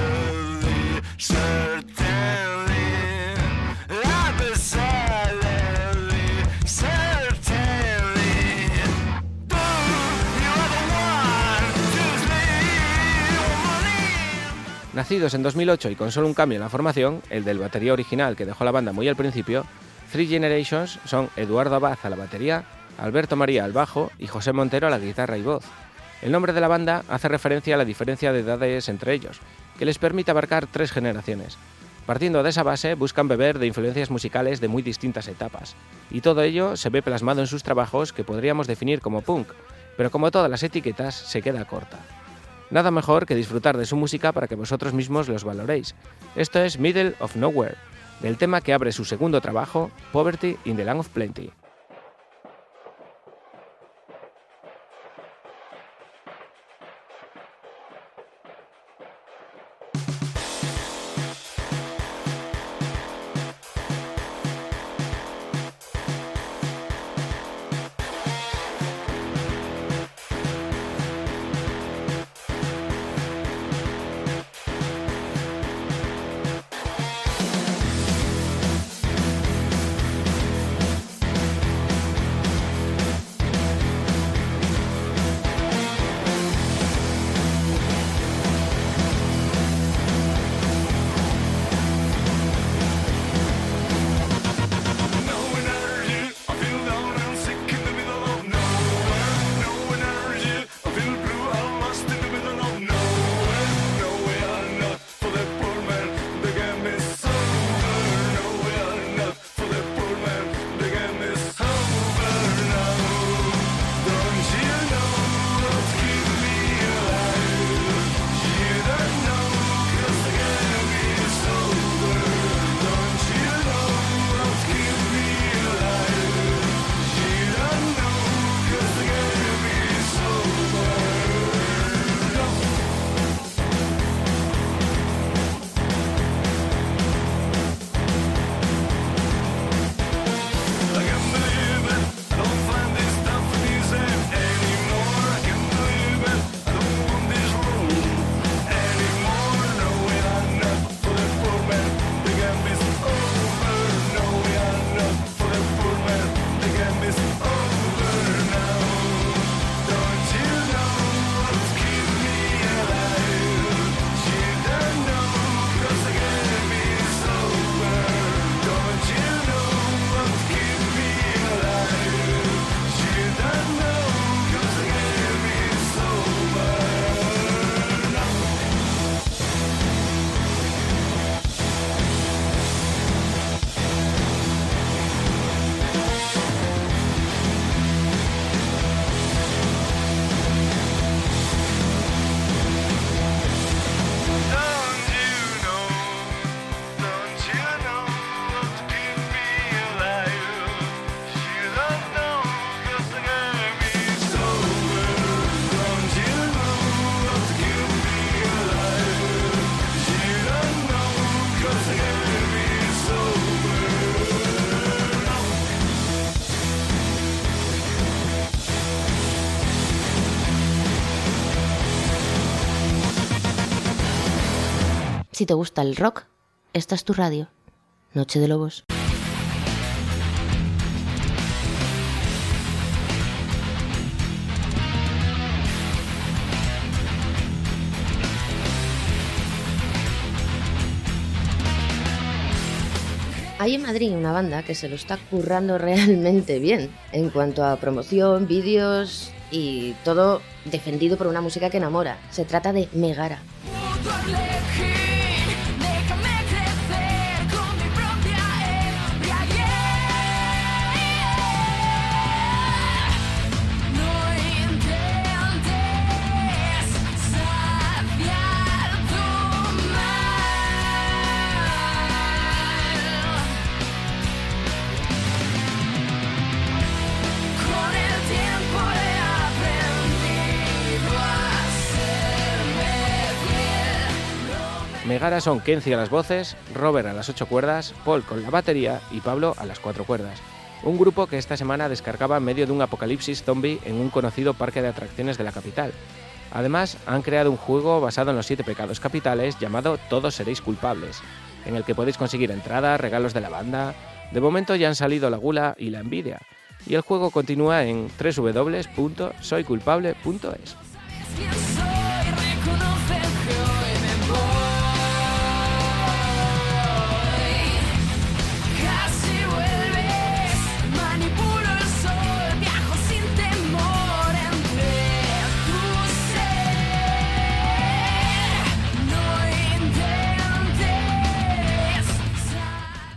Nacidos en 2008 y con solo un cambio en la formación, el del batería original que dejó la banda muy al principio, Three Generations son Eduardo Abad a la batería, Alberto María al bajo y José Montero a la guitarra y voz. El nombre de la banda hace referencia a la diferencia de edades entre ellos, que les permite abarcar tres generaciones. Partiendo de esa base, buscan beber de influencias musicales de muy distintas etapas, y todo ello se ve plasmado en sus trabajos que podríamos definir como punk, pero como todas las etiquetas se queda corta. Nada mejor que disfrutar de su música para que vosotros mismos los valoréis. Esto es Middle of Nowhere, del tema que abre su segundo trabajo, Poverty in the Land of Plenty. Si te gusta el rock, esta es tu radio. Noche de Lobos. Hay en Madrid una banda que se lo está currando realmente bien en cuanto a promoción, vídeos y todo defendido por una música que enamora. Se trata de Megara. Megara son Kenzie a las voces, Robert a las ocho cuerdas, Paul con la batería y Pablo a las cuatro cuerdas. Un grupo que esta semana descargaba medio de un apocalipsis zombie en un conocido parque de atracciones de la capital. Además, han creado un juego basado en los siete pecados capitales llamado Todos seréis culpables, en el que podéis conseguir entradas, regalos de la banda. De momento ya han salido la gula y la envidia. Y el juego continúa en www.soyculpable.es.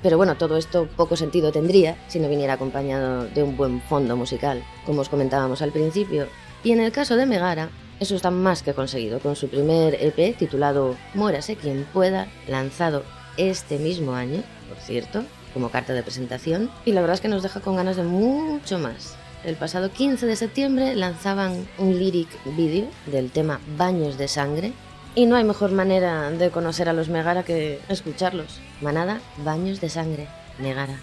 Pero bueno, todo esto poco sentido tendría si no viniera acompañado de un buen fondo musical, como os comentábamos al principio. Y en el caso de Megara, eso está más que conseguido con su primer EP titulado Muérase quien pueda, lanzado este mismo año, por cierto, como carta de presentación, y la verdad es que nos deja con ganas de mucho más. El pasado 15 de septiembre lanzaban un lyric video del tema Baños de Sangre, y no hay mejor manera de conocer a los Megara que escucharlos. Manada, Baños de Sangre, Megara.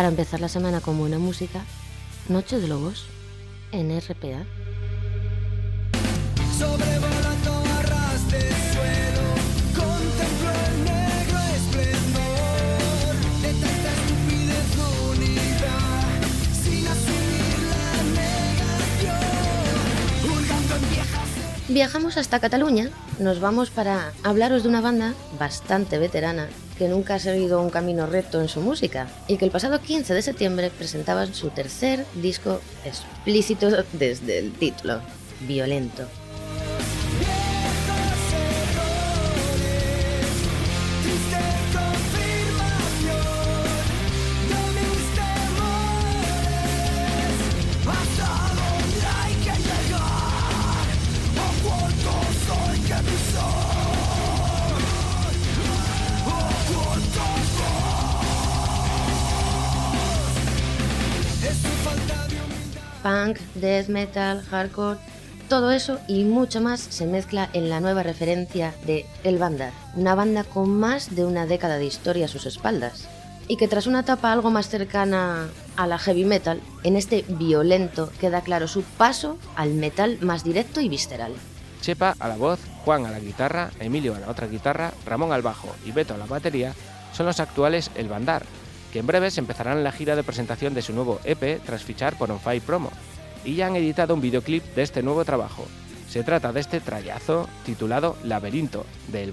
Para empezar la semana con buena música, Noche de Lobos en RPA. Viajamos hasta Cataluña, nos vamos para hablaros de una banda bastante veterana que nunca ha seguido un camino recto en su música y que el pasado 15 de septiembre presentaban su tercer disco explícito desde el título, Violento. Death metal, hardcore, todo eso y mucho más se mezcla en la nueva referencia de El Bandar, una banda con más de una década de historia a sus espaldas. Y que tras una etapa algo más cercana a la heavy metal, en este violento queda claro su paso al metal más directo y visceral. Chepa a la voz, Juan a la guitarra, Emilio a la otra guitarra, Ramón al bajo y Beto a la batería son los actuales El Bandar, que en breves empezarán la gira de presentación de su nuevo EP tras fichar por On Promo, y ya han editado un videoclip de este nuevo trabajo. Se trata de este trayazo titulado Laberinto de El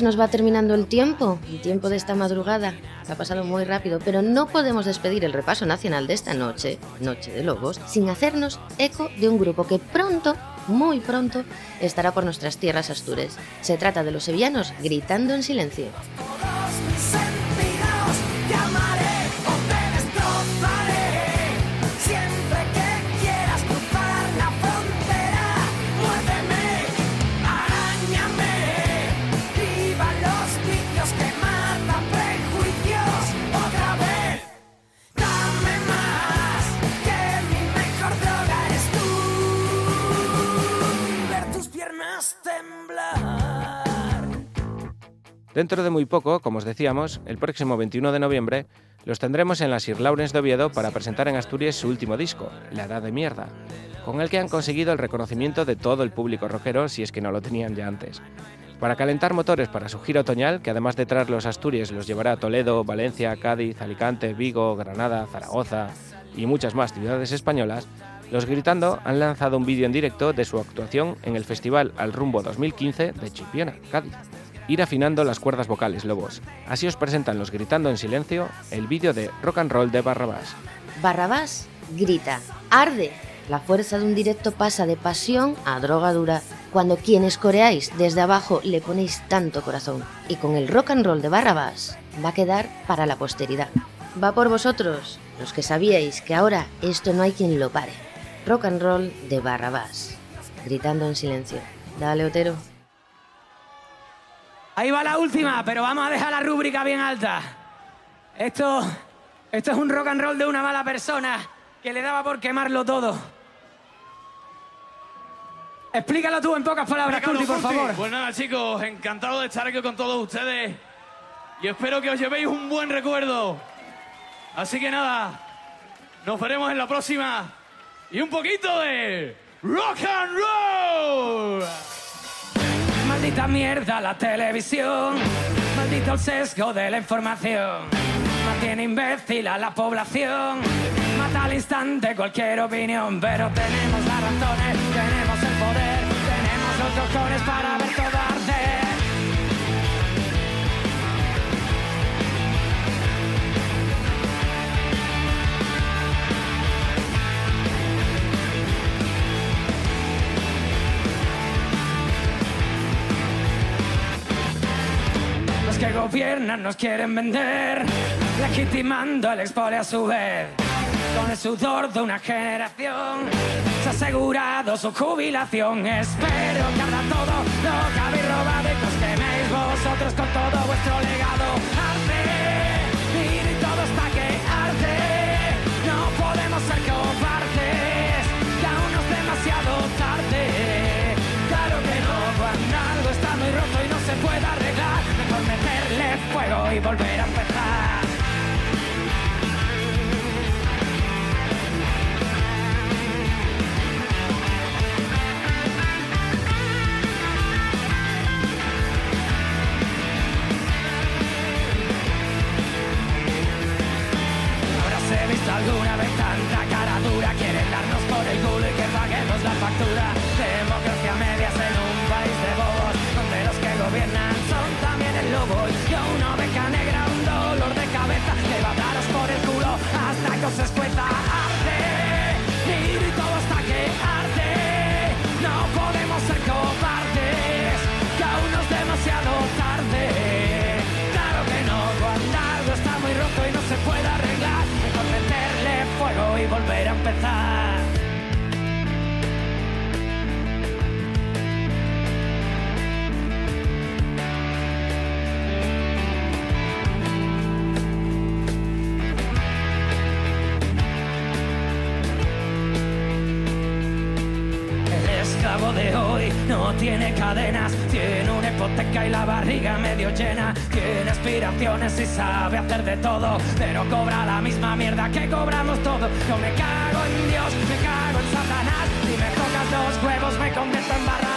se nos va terminando el tiempo, el tiempo de esta madrugada. Ha pasado muy rápido, pero no podemos despedir el repaso nacional de esta noche, Noche de Lobos, sin hacernos eco de un grupo que pronto, muy pronto, estará por nuestras tierras astures. Se trata de los sevillanos gritando en silencio. Dentro de muy poco, como os decíamos, el próximo 21 de noviembre, los tendremos en la Sir Lawrence de Oviedo para presentar en Asturias su último disco, La Edad de Mierda, con el que han conseguido el reconocimiento de todo el público rockero si es que no lo tenían ya antes. Para calentar motores para su gira otoñal, que además de traer los Asturias los llevará a Toledo, Valencia, Cádiz, Alicante, Vigo, Granada, Zaragoza y muchas más ciudades españolas, los Gritando han lanzado un vídeo en directo de su actuación en el Festival Al Rumbo 2015 de Chipiona, Cádiz. Ir afinando las cuerdas vocales, lobos. Así os presentan los Gritando en Silencio el vídeo de Rock and Roll de Barrabás. Barrabás grita, arde. La fuerza de un directo pasa de pasión a droga dura. Cuando quienes coreáis desde abajo le ponéis tanto corazón. Y con el rock and roll de Barrabás va a quedar para la posteridad. Va por vosotros, los que sabíais que ahora esto no hay quien lo pare. Rock and roll de Barrabás. Gritando en silencio. Dale, Otero. Ahí va la última, pero vamos a dejar la rúbrica bien alta. Esto, esto es un rock and roll de una mala persona que le daba por quemarlo todo. Explícalo tú en pocas palabras, Curti, por favor. Pues nada, chicos, encantado de estar aquí con todos ustedes. Y espero que os llevéis un buen recuerdo. Así que nada, nos veremos en la próxima. Y un poquito de rock and roll. Maldita mierda la televisión, maldito el sesgo de la información. Mantiene imbécil a la población, mata al instante cualquier opinión. Pero tenemos las razones, tenemos el poder, tenemos los cojones para ver todo. Que gobiernan nos quieren vender, legitimando el expole a su vez. Con el sudor de una generación se ha asegurado su jubilación. Espero que ahora todo lo que habéis robado y que os queméis vosotros con todo vuestro legado. Arde, y todo está que arde. No podemos ser cobardes, que aún no es demasiado tarde. Claro que no, cuando algo está muy roto y no se puede arreglar, meterle fuego y volver a empezar. Alguna vez tanta cara dura Quieren darnos por el culo y que paguemos la factura Democracia medias en un país de bobos Donde los que gobiernan son también el lobo hasta que os escueta Arde, y todo hasta que arde. No podemos ser cobardes Que aún no es demasiado tarde. Claro que no, cuando algo está muy roto y no se puede arreglar. Mejor meterle fuego y volver a empezar tiene una hipoteca y la barriga medio llena, tiene aspiraciones y sabe hacer de todo, pero cobra la misma mierda que cobramos todos. Yo me cago en Dios, me cago en Satanás, si me tocas los huevos me convierto en barrabas